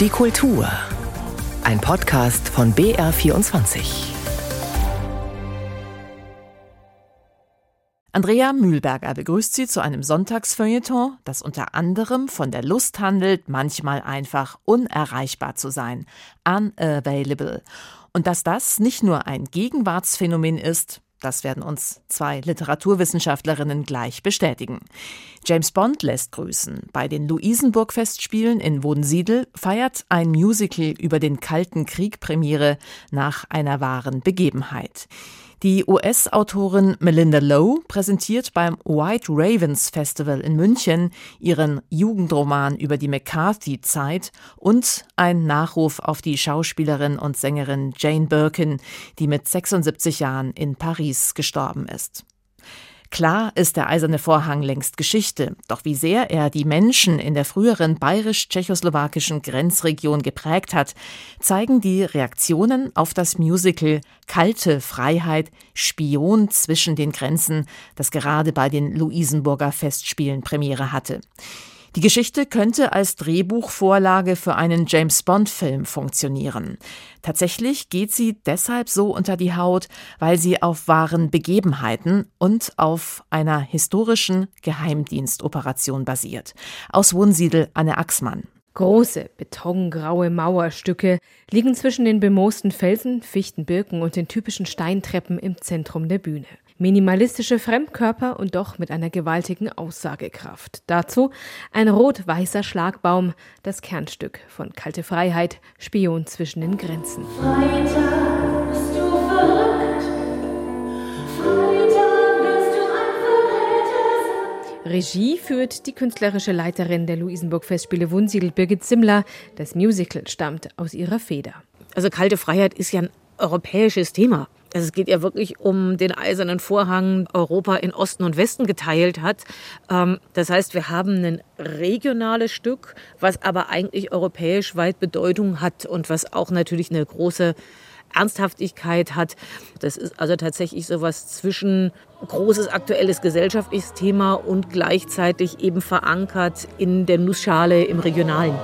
Die Kultur. Ein Podcast von BR24. Andrea Mühlberger begrüßt Sie zu einem Sonntagsfeuilleton, das unter anderem von der Lust handelt, manchmal einfach unerreichbar zu sein. Unavailable. Und dass das nicht nur ein Gegenwartsphänomen ist, das werden uns zwei Literaturwissenschaftlerinnen gleich bestätigen. James Bond lässt grüßen. Bei den Luisenburg-Festspielen in Wodensiedel feiert ein Musical über den Kalten Krieg Premiere nach einer wahren Begebenheit. Die US-Autorin Melinda Lowe präsentiert beim White Ravens Festival in München ihren Jugendroman über die McCarthy-Zeit und ein Nachruf auf die Schauspielerin und Sängerin Jane Birkin, die mit 76 Jahren in Paris gestorben ist. Klar ist der eiserne Vorhang längst Geschichte, doch wie sehr er die Menschen in der früheren bayerisch-tschechoslowakischen Grenzregion geprägt hat, zeigen die Reaktionen auf das Musical Kalte Freiheit, Spion zwischen den Grenzen, das gerade bei den Luisenburger Festspielen Premiere hatte. Die Geschichte könnte als Drehbuchvorlage für einen James Bond-Film funktionieren. Tatsächlich geht sie deshalb so unter die Haut, weil sie auf wahren Begebenheiten und auf einer historischen Geheimdienstoperation basiert. Aus Wunsiedel Anne Axmann. Große, betongraue Mauerstücke liegen zwischen den bemoosten Felsen, Fichten, Birken und den typischen Steintreppen im Zentrum der Bühne. Minimalistische Fremdkörper und doch mit einer gewaltigen Aussagekraft. Dazu ein rot-weißer Schlagbaum, das Kernstück von Kalte Freiheit, Spion zwischen den Grenzen. Freitag bist du verrückt. Freitag bist du ein Regie führt die künstlerische Leiterin der Luisenburg-Festspiele Wunsiedel, Birgit Simmler. Das Musical stammt aus ihrer Feder. Also Kalte Freiheit ist ja ein europäisches Thema. Also es geht ja wirklich um den eisernen Vorhang, Europa in Osten und Westen geteilt hat. Ähm, das heißt, wir haben ein regionales Stück, was aber eigentlich europäisch weit Bedeutung hat und was auch natürlich eine große Ernsthaftigkeit hat. Das ist also tatsächlich sowas zwischen großes aktuelles gesellschaftliches Thema und gleichzeitig eben verankert in der Nussschale im Regionalen.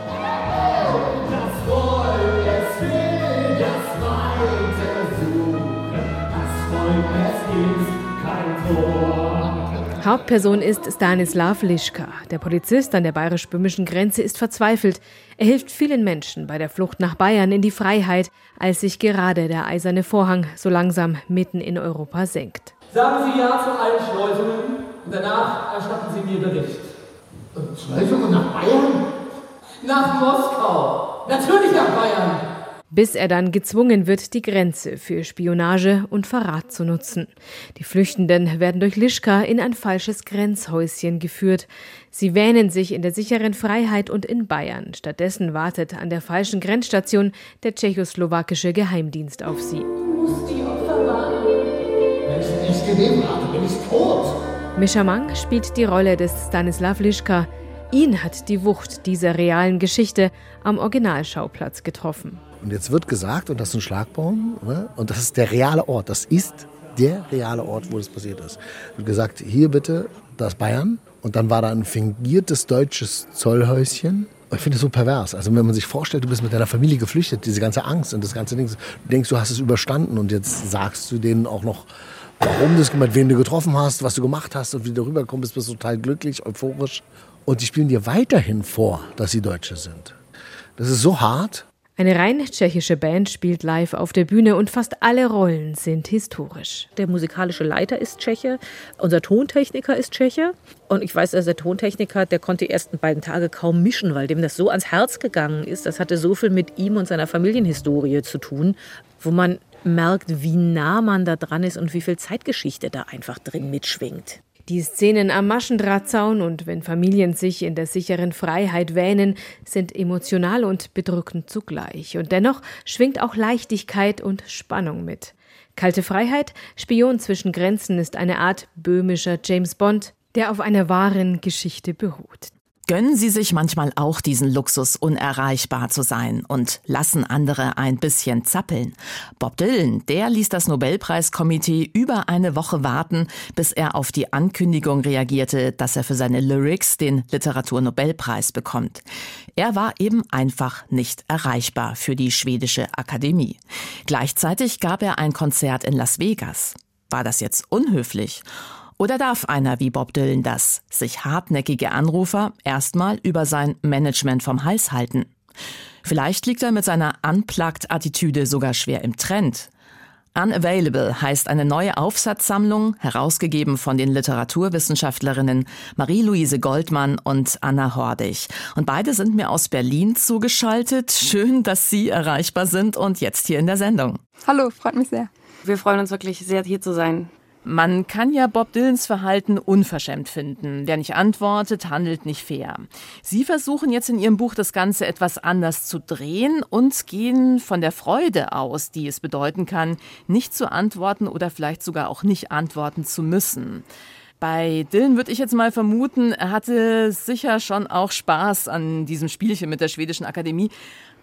Hauptperson ist Stanislav Lischka. Der Polizist an der bayerisch-böhmischen Grenze ist verzweifelt. Er hilft vielen Menschen bei der Flucht nach Bayern in die Freiheit, als sich gerade der eiserne Vorhang so langsam mitten in Europa senkt. Sagen Sie Ja zu allen Schleusungen und danach erstatten Sie mir Bericht. Und Schleusungen nach Bayern? Nach Moskau. Natürlich nach Bayern bis er dann gezwungen wird, die Grenze für Spionage und Verrat zu nutzen. Die Flüchtenden werden durch Lischka in ein falsches Grenzhäuschen geführt. Sie wähnen sich in der sicheren Freiheit und in Bayern. Stattdessen wartet an der falschen Grenzstation der tschechoslowakische Geheimdienst auf sie. Mischa Mang spielt die Rolle des Stanislav Lischka. Ihn hat die Wucht dieser realen Geschichte am Originalschauplatz getroffen. Und jetzt wird gesagt, und das ist ein Schlagbaum, ne? und das ist der reale Ort, das ist der reale Ort, wo das passiert ist. Wird gesagt, hier bitte, das Bayern. Und dann war da ein fingiertes deutsches Zollhäuschen. Ich finde es so pervers. Also wenn man sich vorstellt, du bist mit deiner Familie geflüchtet, diese ganze Angst und das ganze Ding, du denkst, du hast es überstanden und jetzt sagst du denen auch noch, warum du es mit wem du getroffen hast, was du gemacht hast und wie du rübergekommen bist, bist total glücklich, euphorisch. Und die spielen dir weiterhin vor, dass sie Deutsche sind. Das ist so hart. Eine rein tschechische Band spielt live auf der Bühne und fast alle Rollen sind historisch. Der musikalische Leiter ist Tscheche, unser Tontechniker ist Tscheche. Und ich weiß, dass der Tontechniker, der konnte die ersten beiden Tage kaum mischen, weil dem das so ans Herz gegangen ist. Das hatte so viel mit ihm und seiner Familienhistorie zu tun, wo man merkt, wie nah man da dran ist und wie viel Zeitgeschichte da einfach drin mitschwingt. Die Szenen am Maschendrahtzaun und wenn Familien sich in der sicheren Freiheit wähnen, sind emotional und bedrückend zugleich. Und dennoch schwingt auch Leichtigkeit und Spannung mit. Kalte Freiheit, Spion zwischen Grenzen ist eine Art böhmischer James Bond, der auf einer wahren Geschichte beruht. Gönnen Sie sich manchmal auch diesen Luxus, unerreichbar zu sein und lassen andere ein bisschen zappeln. Bob Dylan, der ließ das Nobelpreiskomitee über eine Woche warten, bis er auf die Ankündigung reagierte, dass er für seine Lyrics den Literaturnobelpreis bekommt. Er war eben einfach nicht erreichbar für die schwedische Akademie. Gleichzeitig gab er ein Konzert in Las Vegas. War das jetzt unhöflich? Oder darf einer wie Bob Dylan das, sich hartnäckige Anrufer erstmal über sein Management vom Hals halten? Vielleicht liegt er mit seiner Unplugged-Attitüde sogar schwer im Trend. Unavailable heißt eine neue Aufsatzsammlung, herausgegeben von den Literaturwissenschaftlerinnen Marie-Louise Goldmann und Anna Hordig. Und beide sind mir aus Berlin zugeschaltet. Schön, dass Sie erreichbar sind und jetzt hier in der Sendung. Hallo, freut mich sehr. Wir freuen uns wirklich sehr, hier zu sein. Man kann ja Bob Dylans Verhalten unverschämt finden. Wer nicht antwortet, handelt nicht fair. Sie versuchen jetzt in Ihrem Buch das Ganze etwas anders zu drehen und gehen von der Freude aus, die es bedeuten kann, nicht zu antworten oder vielleicht sogar auch nicht antworten zu müssen. Bei Dylan würde ich jetzt mal vermuten, er hatte sicher schon auch Spaß an diesem Spielchen mit der schwedischen Akademie.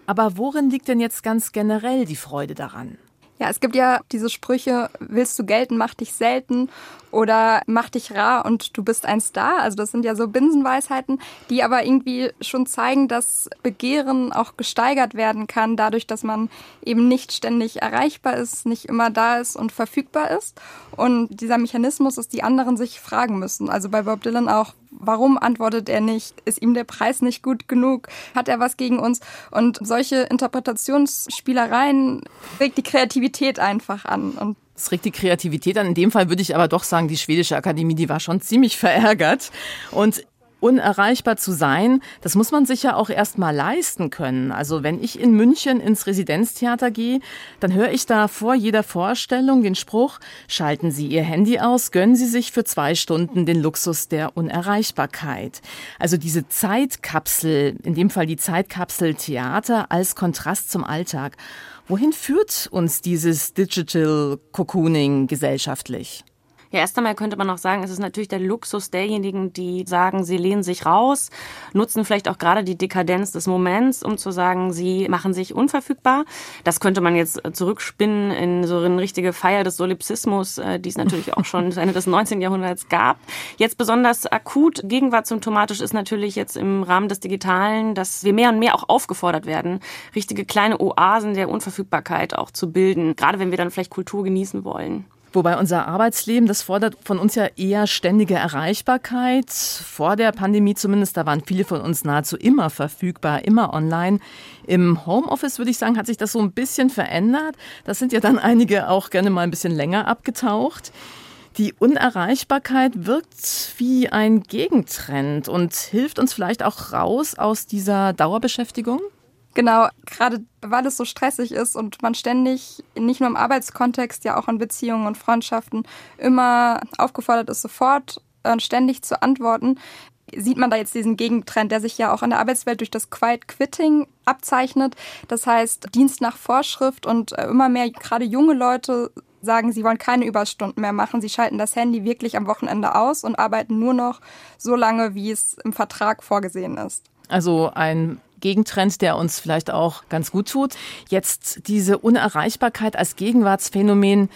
Aber worin liegt denn jetzt ganz generell die Freude daran? Ja, es gibt ja diese Sprüche, willst du gelten, mach dich selten oder mach dich rar und du bist ein Star. Also das sind ja so Binsenweisheiten, die aber irgendwie schon zeigen, dass Begehren auch gesteigert werden kann, dadurch, dass man eben nicht ständig erreichbar ist, nicht immer da ist und verfügbar ist. Und dieser Mechanismus ist, die anderen sich fragen müssen. Also bei Bob Dylan auch, warum antwortet er nicht? Ist ihm der Preis nicht gut genug? Hat er was gegen uns? Und solche Interpretationsspielereien regt die Kreativität einfach an. Und es regt die Kreativität an. In dem Fall würde ich aber doch sagen, die schwedische Akademie, die war schon ziemlich verärgert. Und unerreichbar zu sein, das muss man sich ja auch erst mal leisten können. Also wenn ich in München ins Residenztheater gehe, dann höre ich da vor jeder Vorstellung den Spruch, schalten Sie Ihr Handy aus, gönnen Sie sich für zwei Stunden den Luxus der Unerreichbarkeit. Also diese Zeitkapsel, in dem Fall die Zeitkapsel Theater als Kontrast zum Alltag. Wohin führt uns dieses Digital Cocooning gesellschaftlich? Ja, erst einmal könnte man auch sagen, es ist natürlich der Luxus derjenigen, die sagen, sie lehnen sich raus, nutzen vielleicht auch gerade die Dekadenz des Moments, um zu sagen, sie machen sich unverfügbar. Das könnte man jetzt zurückspinnen in so eine richtige Feier des Solipsismus, äh, die es natürlich auch schon Ende des 19. Jahrhunderts gab. Jetzt besonders akut gegenwartssymptomatisch ist natürlich jetzt im Rahmen des Digitalen, dass wir mehr und mehr auch aufgefordert werden, richtige kleine Oasen der Unverfügbarkeit auch zu bilden, gerade wenn wir dann vielleicht Kultur genießen wollen. Wobei unser Arbeitsleben, das fordert von uns ja eher ständige Erreichbarkeit. Vor der Pandemie zumindest, da waren viele von uns nahezu immer verfügbar, immer online. Im Homeoffice würde ich sagen, hat sich das so ein bisschen verändert. Das sind ja dann einige auch gerne mal ein bisschen länger abgetaucht. Die Unerreichbarkeit wirkt wie ein Gegentrend und hilft uns vielleicht auch raus aus dieser Dauerbeschäftigung? Genau, gerade weil es so stressig ist und man ständig, nicht nur im Arbeitskontext, ja auch in Beziehungen und Freundschaften, immer aufgefordert ist, sofort und ständig zu antworten, sieht man da jetzt diesen Gegentrend, der sich ja auch in der Arbeitswelt durch das Quiet Quitting abzeichnet. Das heißt, Dienst nach Vorschrift und äh, immer mehr, gerade junge Leute sagen, sie wollen keine Überstunden mehr machen. Sie schalten das Handy wirklich am Wochenende aus und arbeiten nur noch so lange, wie es im Vertrag vorgesehen ist. Also ein Gegentrend, der uns vielleicht auch ganz gut tut. Jetzt diese Unerreichbarkeit als Gegenwartsphänomen.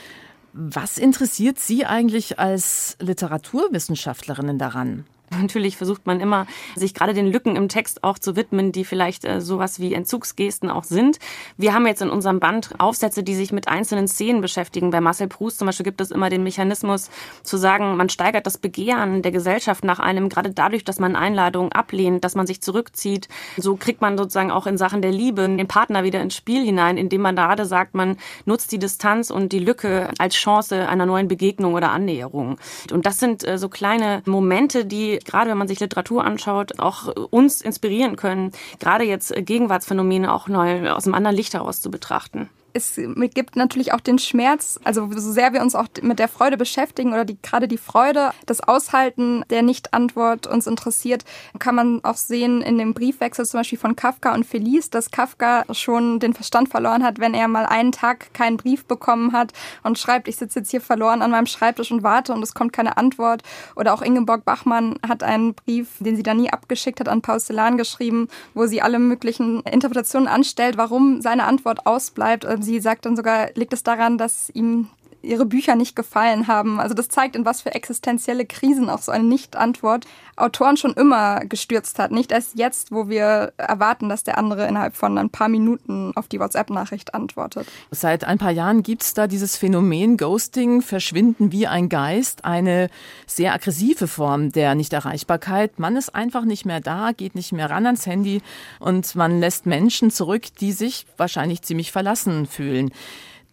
Was interessiert Sie eigentlich als Literaturwissenschaftlerin daran? Natürlich versucht man immer, sich gerade den Lücken im Text auch zu widmen, die vielleicht äh, sowas wie Entzugsgesten auch sind. Wir haben jetzt in unserem Band Aufsätze, die sich mit einzelnen Szenen beschäftigen. Bei Marcel Proust zum Beispiel gibt es immer den Mechanismus zu sagen, man steigert das Begehren der Gesellschaft nach einem, gerade dadurch, dass man Einladungen ablehnt, dass man sich zurückzieht. So kriegt man sozusagen auch in Sachen der Liebe den Partner wieder ins Spiel hinein, indem man gerade sagt, man nutzt die Distanz und die Lücke als Chance einer neuen Begegnung oder Annäherung. Und das sind äh, so kleine Momente, die gerade wenn man sich Literatur anschaut, auch uns inspirieren können, gerade jetzt Gegenwartsphänomene auch neu aus einem anderen Licht heraus zu betrachten. Es gibt natürlich auch den Schmerz, also so sehr wir uns auch mit der Freude beschäftigen oder die, gerade die Freude, das Aushalten der Nicht-Antwort uns interessiert, kann man auch sehen in dem Briefwechsel zum Beispiel von Kafka und Felice, dass Kafka schon den Verstand verloren hat, wenn er mal einen Tag keinen Brief bekommen hat und schreibt, ich sitze jetzt hier verloren an meinem Schreibtisch und warte und es kommt keine Antwort. Oder auch Ingeborg Bachmann hat einen Brief, den sie da nie abgeschickt hat, an Paul Celan geschrieben, wo sie alle möglichen Interpretationen anstellt, warum seine Antwort ausbleibt sie sagt dann sogar, liegt es daran, dass ihm ihre Bücher nicht gefallen haben. Also das zeigt, in was für existenzielle Krisen auch so eine Nicht-Antwort Autoren schon immer gestürzt hat. Nicht erst jetzt, wo wir erwarten, dass der andere innerhalb von ein paar Minuten auf die WhatsApp-Nachricht antwortet. Seit ein paar Jahren gibt es da dieses Phänomen Ghosting, Verschwinden wie ein Geist, eine sehr aggressive Form der Nichterreichbarkeit. Man ist einfach nicht mehr da, geht nicht mehr ran ans Handy und man lässt Menschen zurück, die sich wahrscheinlich ziemlich verlassen fühlen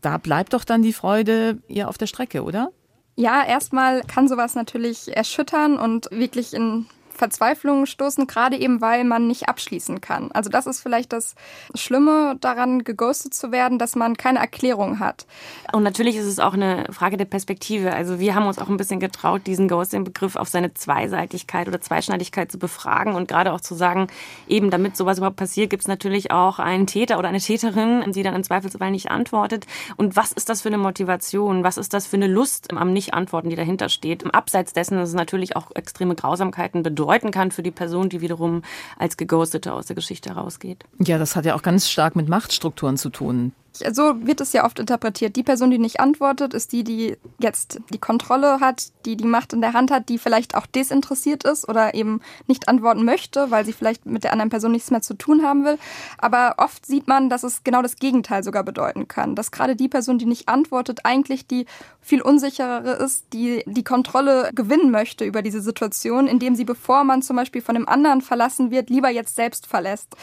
da bleibt doch dann die Freude eher auf der Strecke, oder? Ja, erstmal kann sowas natürlich erschüttern und wirklich in Verzweiflung stoßen, gerade eben weil man nicht abschließen kann. Also das ist vielleicht das Schlimme daran, geghostet zu werden, dass man keine Erklärung hat. Und natürlich ist es auch eine Frage der Perspektive. Also wir haben uns auch ein bisschen getraut, diesen Ghosting-Begriff auf seine Zweiseitigkeit oder Zweischneidigkeit zu befragen und gerade auch zu sagen, eben damit sowas überhaupt passiert, gibt es natürlich auch einen Täter oder eine Täterin, die dann im Zweifelsfall nicht antwortet. Und was ist das für eine Motivation? Was ist das für eine Lust am Nicht-Antworten, die dahinter steht? Abseits dessen, dass es natürlich auch extreme Grausamkeiten bedeutet bedeuten kann für die Person, die wiederum als Geghostete aus der Geschichte herausgeht. Ja, das hat ja auch ganz stark mit Machtstrukturen zu tun so wird es ja oft interpretiert. Die Person, die nicht antwortet, ist die, die jetzt die Kontrolle hat, die die Macht in der Hand hat, die vielleicht auch desinteressiert ist oder eben nicht antworten möchte, weil sie vielleicht mit der anderen Person nichts mehr zu tun haben will. Aber oft sieht man, dass es genau das Gegenteil sogar bedeuten kann. Dass gerade die Person, die nicht antwortet, eigentlich die viel unsicherere ist, die die Kontrolle gewinnen möchte über diese Situation, indem sie, bevor man zum Beispiel von einem anderen verlassen wird, lieber jetzt selbst verlässt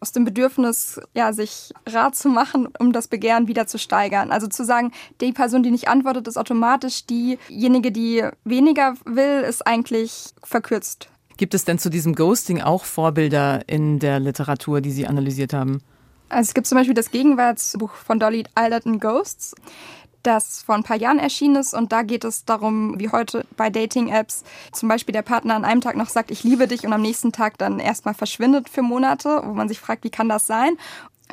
aus dem Bedürfnis, ja, sich Rat zu machen, um das Begehren wieder zu steigern. Also zu sagen, die Person, die nicht antwortet, ist automatisch diejenige, die weniger will, ist eigentlich verkürzt. Gibt es denn zu diesem Ghosting auch Vorbilder in der Literatur, die Sie analysiert haben? Also es gibt zum Beispiel das Gegenwartsbuch von Dolly Alderton Ghosts das vor ein paar Jahren erschienen ist. Und da geht es darum, wie heute bei Dating-Apps zum Beispiel der Partner an einem Tag noch sagt, ich liebe dich und am nächsten Tag dann erstmal verschwindet für Monate, wo man sich fragt, wie kann das sein?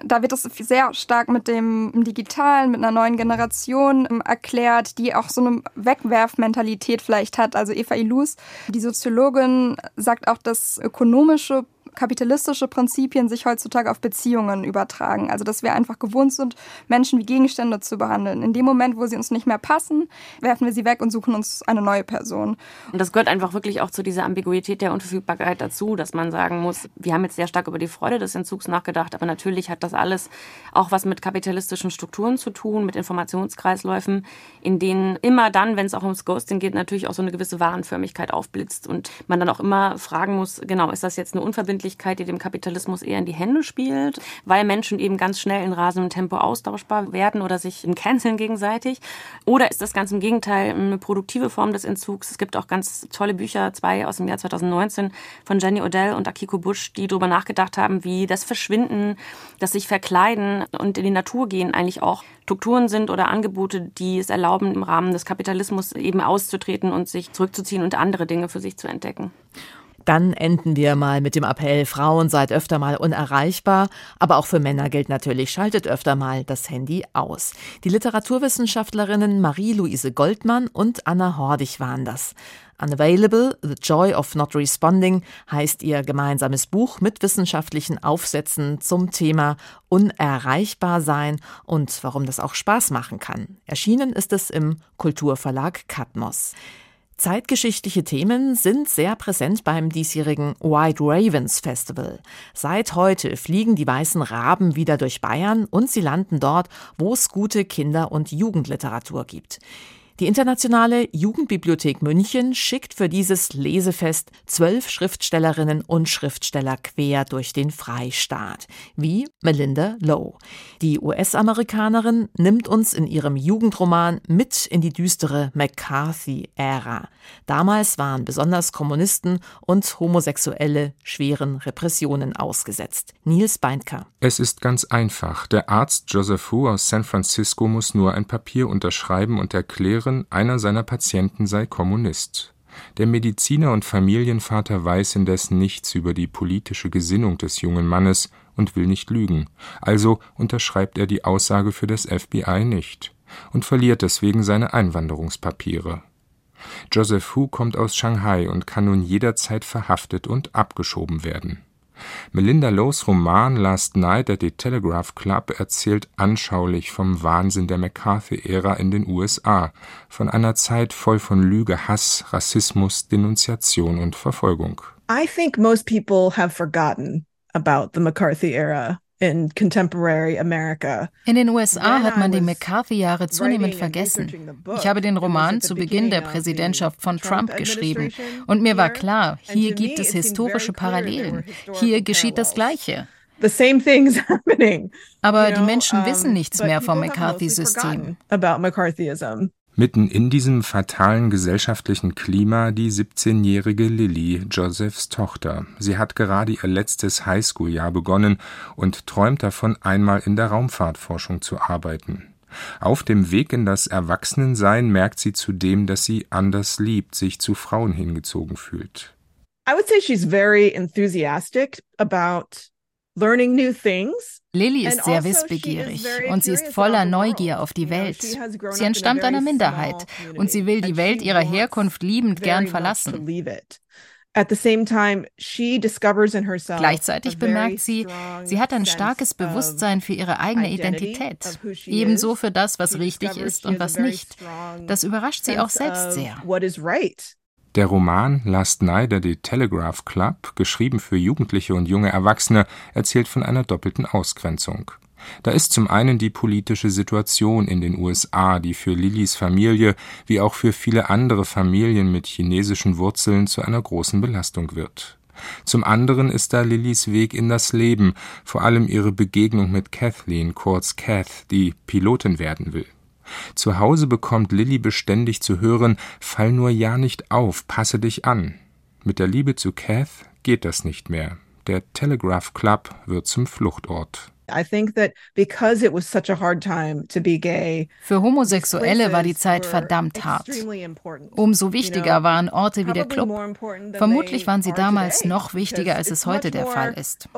Da wird es sehr stark mit dem Digitalen, mit einer neuen Generation ähm, erklärt, die auch so eine Wegwerfmentalität vielleicht hat. Also Eva Ilus, die Soziologin, sagt auch, dass ökonomische kapitalistische Prinzipien sich heutzutage auf Beziehungen übertragen. Also dass wir einfach gewohnt sind, Menschen wie Gegenstände zu behandeln. In dem Moment, wo sie uns nicht mehr passen, werfen wir sie weg und suchen uns eine neue Person. Und das gehört einfach wirklich auch zu dieser Ambiguität der Unverfügbarkeit dazu, dass man sagen muss, wir haben jetzt sehr stark über die Freude des Entzugs nachgedacht, aber natürlich hat das alles auch was mit kapitalistischen Strukturen zu tun, mit Informationskreisläufen, in denen immer dann, wenn es auch ums Ghosting geht, natürlich auch so eine gewisse Warenförmigkeit aufblitzt und man dann auch immer fragen muss, genau, ist das jetzt eine unverbindliche Unendlichkeit, die dem Kapitalismus eher in die Hände spielt, weil Menschen eben ganz schnell in rasendem Tempo austauschbar werden oder sich canceln gegenseitig? Oder ist das ganz im Gegenteil eine produktive Form des Entzugs? Es gibt auch ganz tolle Bücher, zwei aus dem Jahr 2019 von Jenny Odell und Akiko Busch, die darüber nachgedacht haben, wie das Verschwinden, das sich verkleiden und in die Natur gehen eigentlich auch Strukturen sind oder Angebote, die es erlauben, im Rahmen des Kapitalismus eben auszutreten und sich zurückzuziehen und andere Dinge für sich zu entdecken. Dann enden wir mal mit dem Appell, Frauen seid öfter mal unerreichbar, aber auch für Männer gilt natürlich, schaltet öfter mal das Handy aus. Die Literaturwissenschaftlerinnen Marie-Louise Goldmann und Anna Hordig waren das. Unavailable, The Joy of Not Responding heißt ihr gemeinsames Buch mit wissenschaftlichen Aufsätzen zum Thema Unerreichbar sein und warum das auch Spaß machen kann. Erschienen ist es im Kulturverlag Katmos. Zeitgeschichtliche Themen sind sehr präsent beim diesjährigen White Ravens Festival. Seit heute fliegen die weißen Raben wieder durch Bayern und sie landen dort, wo es gute Kinder- und Jugendliteratur gibt. Die Internationale Jugendbibliothek München schickt für dieses Lesefest zwölf Schriftstellerinnen und Schriftsteller quer durch den Freistaat, wie Melinda Lowe. Die US-Amerikanerin nimmt uns in ihrem Jugendroman mit in die düstere McCarthy-Ära. Damals waren besonders Kommunisten und Homosexuelle schweren Repressionen ausgesetzt. Nils Beindker. Es ist ganz einfach. Der Arzt Joseph Hu aus San Francisco muss nur ein Papier unterschreiben und erklären, erklären, einer seiner Patienten sei Kommunist. Der Mediziner und Familienvater weiß indessen nichts über die politische Gesinnung des jungen Mannes und will nicht lügen, also unterschreibt er die Aussage für das FBI nicht und verliert deswegen seine Einwanderungspapiere. Joseph Hu kommt aus Shanghai und kann nun jederzeit verhaftet und abgeschoben werden Melinda Lowes Roman Last Night at the Telegraph Club erzählt anschaulich vom Wahnsinn der McCarthy-Ära in den USA, von einer Zeit voll von Lüge, Hass, Rassismus, Denunziation und Verfolgung. I think most people have forgotten about the McCarthy era in contemporary America. In den USA hat man die McCarthy-Jahre zunehmend vergessen. Ich habe den Roman zu Beginn der Präsidentschaft von Trump geschrieben und mir war klar, hier gibt es historische Parallelen. Hier geschieht das Gleiche. Aber die Menschen wissen nichts mehr vom McCarthy-System. Mitten in diesem fatalen gesellschaftlichen Klima die 17-jährige Lilly, Josephs Tochter. Sie hat gerade ihr letztes Highschool-Jahr begonnen und träumt davon, einmal in der Raumfahrtforschung zu arbeiten. Auf dem Weg in das Erwachsenensein merkt sie zudem, dass sie anders liebt, sich zu Frauen hingezogen fühlt. I would say she's very enthusiastic about. Lilly ist sehr also wissbegierig und sie ist voller Neugier auf die Welt. Sie entstammt einer Minderheit und sie will die Welt ihrer Herkunft liebend gern verlassen. Gleichzeitig bemerkt sie, sie hat ein starkes Bewusstsein für ihre eigene Identität, ebenso für das, was richtig ist und was nicht. Das überrascht sie auch selbst sehr. Der Roman Last Night at the Telegraph Club, geschrieben für Jugendliche und junge Erwachsene, erzählt von einer doppelten Ausgrenzung. Da ist zum einen die politische Situation in den USA, die für Lillys Familie wie auch für viele andere Familien mit chinesischen Wurzeln zu einer großen Belastung wird. Zum anderen ist da Lillys Weg in das Leben, vor allem ihre Begegnung mit Kathleen, kurz Kath, die Pilotin werden will. Zu Hause bekommt Lilly beständig zu hören, fall nur ja nicht auf, passe dich an. Mit der Liebe zu Kath geht das nicht mehr. Der Telegraph Club wird zum Fluchtort. Für Homosexuelle war die Zeit verdammt hart. Umso wichtiger waren Orte wie der Club. Vermutlich waren sie damals noch wichtiger, als es heute der Fall ist.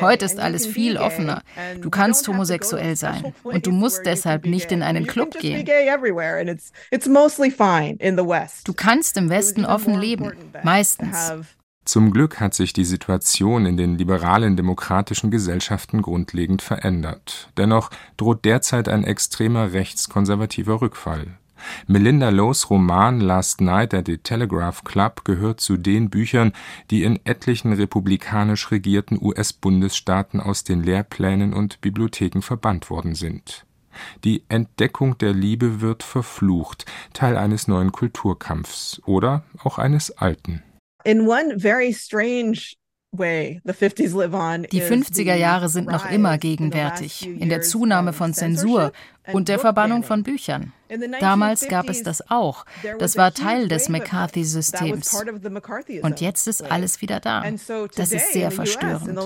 Heute ist alles viel offener. Du kannst homosexuell sein und du musst deshalb nicht in einen Club gehen. Du kannst im Westen offen leben, meistens. Zum Glück hat sich die Situation in den liberalen demokratischen Gesellschaften grundlegend verändert. Dennoch droht derzeit ein extremer rechtskonservativer Rückfall. Melinda Lowes Roman Last Night at the Telegraph Club gehört zu den Büchern, die in etlichen republikanisch regierten US-Bundesstaaten aus den Lehrplänen und Bibliotheken verbannt worden sind. Die Entdeckung der Liebe wird verflucht, Teil eines neuen Kulturkampfs oder auch eines alten. In one very strange die 50er Jahre sind noch immer gegenwärtig, in der Zunahme von Zensur und der Verbannung von Büchern. Damals gab es das auch. Das war Teil des McCarthy-Systems. Und jetzt ist alles wieder da. Das ist sehr verstörend.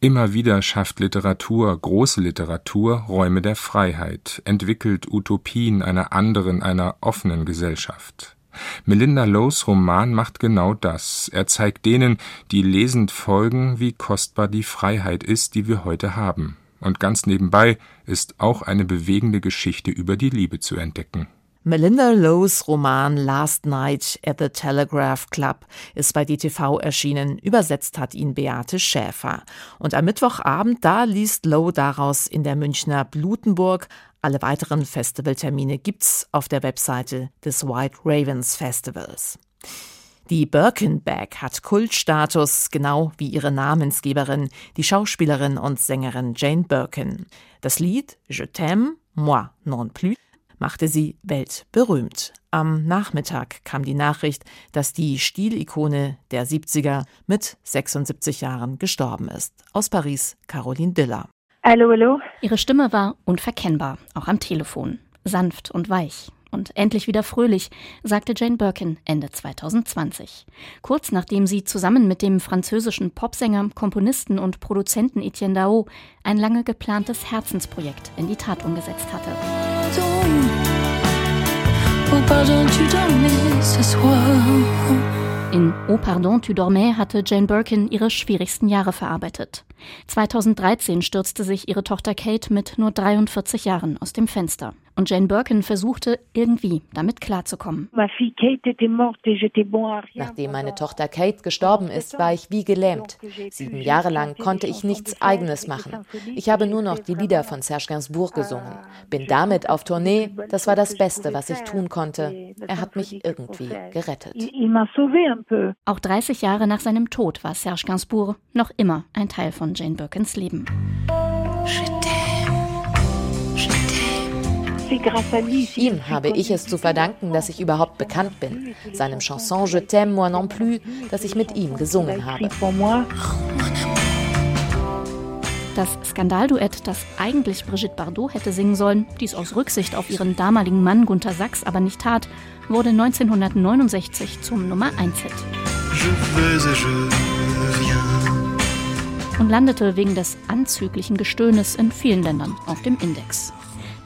Immer wieder schafft Literatur, große Literatur, Räume der Freiheit, entwickelt Utopien einer anderen, einer offenen Gesellschaft. Melinda Lowes Roman macht genau das. Er zeigt denen, die lesend folgen, wie kostbar die Freiheit ist, die wir heute haben. Und ganz nebenbei ist auch eine bewegende Geschichte über die Liebe zu entdecken. Melinda Lowes Roman Last Night at the Telegraph Club ist bei DTV erschienen. Übersetzt hat ihn Beate Schäfer. Und am Mittwochabend, da liest Lowe daraus in der Münchner Blutenburg alle weiteren Festivaltermine gibt's auf der Webseite des White Ravens Festivals. Die Birkenbag hat Kultstatus, genau wie ihre Namensgeberin, die Schauspielerin und Sängerin Jane Birkin. Das Lied Je t'aime, moi non plus machte sie weltberühmt. Am Nachmittag kam die Nachricht, dass die Stilikone der 70er mit 76 Jahren gestorben ist. Aus Paris, Caroline Diller. Hallo, hallo. Ihre Stimme war unverkennbar, auch am Telefon. Sanft und weich und endlich wieder fröhlich, sagte Jane Birkin Ende 2020. Kurz nachdem sie zusammen mit dem französischen Popsänger, Komponisten und Produzenten Etienne Dao ein lange geplantes Herzensprojekt in die Tat umgesetzt hatte. In Oh Pardon, tu dormais hatte Jane Birkin ihre schwierigsten Jahre verarbeitet. 2013 stürzte sich ihre Tochter Kate mit nur 43 Jahren aus dem Fenster. Und Jane Birkin versuchte irgendwie damit klarzukommen. Nachdem meine Tochter Kate gestorben ist, war ich wie gelähmt. Sieben Jahre lang konnte ich nichts Eigenes machen. Ich habe nur noch die Lieder von Serge Gainsbourg gesungen. Bin damit auf Tournee. Das war das Beste, was ich tun konnte. Er hat mich irgendwie gerettet. Auch 30 Jahre nach seinem Tod war Serge Gainsbourg noch immer ein Teil von Jane Birkins Leben. Ihm habe ich es zu verdanken, dass ich überhaupt bekannt bin. Seinem Chanson Je t'aime moi non plus, das ich mit ihm gesungen habe. Das Skandalduett, das eigentlich Brigitte Bardot hätte singen sollen, dies aus Rücksicht auf ihren damaligen Mann Gunther Sachs aber nicht tat, wurde 1969 zum Nummer 1-Hit. Und landete wegen des anzüglichen Gestöhnes in vielen Ländern auf dem Index.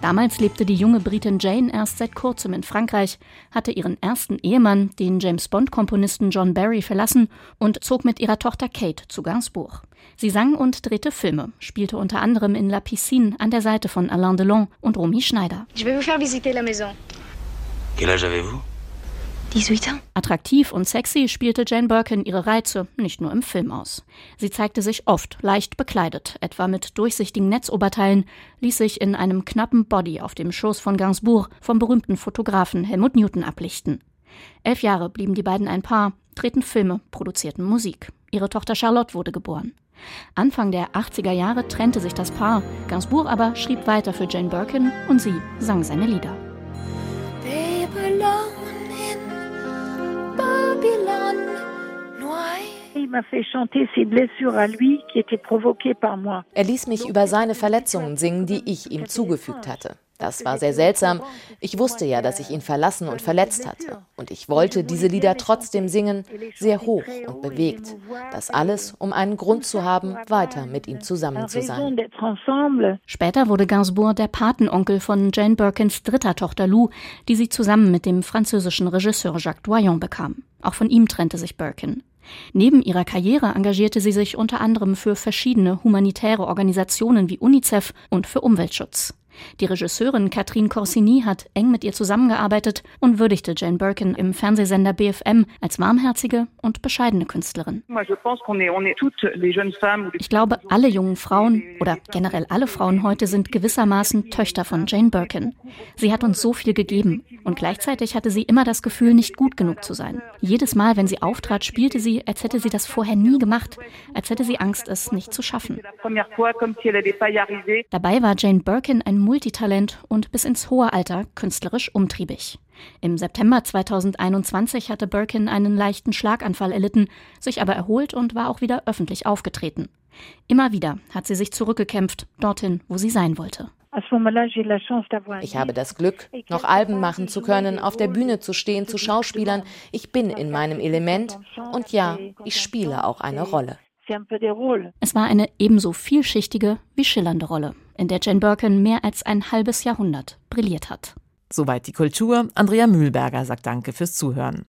Damals lebte die junge Britin Jane erst seit kurzem in Frankreich, hatte ihren ersten Ehemann, den James Bond-Komponisten John Barry, verlassen und zog mit ihrer Tochter Kate zu Gainsbourg. Sie sang und drehte Filme, spielte unter anderem in La Piscine an der Seite von Alain Delon und Romy Schneider. Je vais vous faire visiter la maison. Quel âge avez-vous? 18 ans. Attraktiv und sexy spielte Jane Birkin ihre Reize nicht nur im Film aus. Sie zeigte sich oft leicht bekleidet, etwa mit durchsichtigen Netzoberteilen, ließ sich in einem knappen Body auf dem Schoß von Gainsbourg vom berühmten Fotografen Helmut Newton ablichten. Elf Jahre blieben die beiden ein Paar, drehten Filme, produzierten Musik. Ihre Tochter Charlotte wurde geboren. Anfang der 80er Jahre trennte sich das Paar, Gainsbourg aber schrieb weiter für Jane Birkin und sie sang seine Lieder. Er ließ mich über seine Verletzungen singen, die ich ihm zugefügt hatte. Das war sehr seltsam. Ich wusste ja, dass ich ihn verlassen und verletzt hatte. Und ich wollte diese Lieder trotzdem singen, sehr hoch und bewegt. Das alles, um einen Grund zu haben, weiter mit ihm zusammen zu sein. Später wurde Gainsbourg der Patenonkel von Jane Birkins dritter Tochter Lou, die sie zusammen mit dem französischen Regisseur Jacques Doyon bekam. Auch von ihm trennte sich Birkin. Neben ihrer Karriere engagierte sie sich unter anderem für verschiedene humanitäre Organisationen wie UNICEF und für Umweltschutz. Die Regisseurin Catherine Corsini hat eng mit ihr zusammengearbeitet und würdigte Jane Birkin im Fernsehsender BFM als warmherzige und bescheidene Künstlerin. Ich glaube, alle jungen Frauen oder generell alle Frauen heute sind gewissermaßen Töchter von Jane Birkin. Sie hat uns so viel gegeben und gleichzeitig hatte sie immer das Gefühl, nicht gut genug zu sein. Jedes Mal, wenn sie auftrat, spielte sie, als hätte sie das vorher nie gemacht, als hätte sie Angst, es nicht zu schaffen. Dabei war Jane Birkin ein Multitalent und bis ins hohe Alter künstlerisch umtriebig. Im September 2021 hatte Birkin einen leichten Schlaganfall erlitten, sich aber erholt und war auch wieder öffentlich aufgetreten. Immer wieder hat sie sich zurückgekämpft, dorthin, wo sie sein wollte. Ich habe das Glück, noch Alben machen zu können, auf der Bühne zu stehen, zu Schauspielern. Ich bin in meinem Element und ja, ich spiele auch eine Rolle. Es war eine ebenso vielschichtige wie schillernde Rolle, in der Jane Birkin mehr als ein halbes Jahrhundert brilliert hat. Soweit die Kultur. Andrea Mühlberger sagt Danke fürs Zuhören.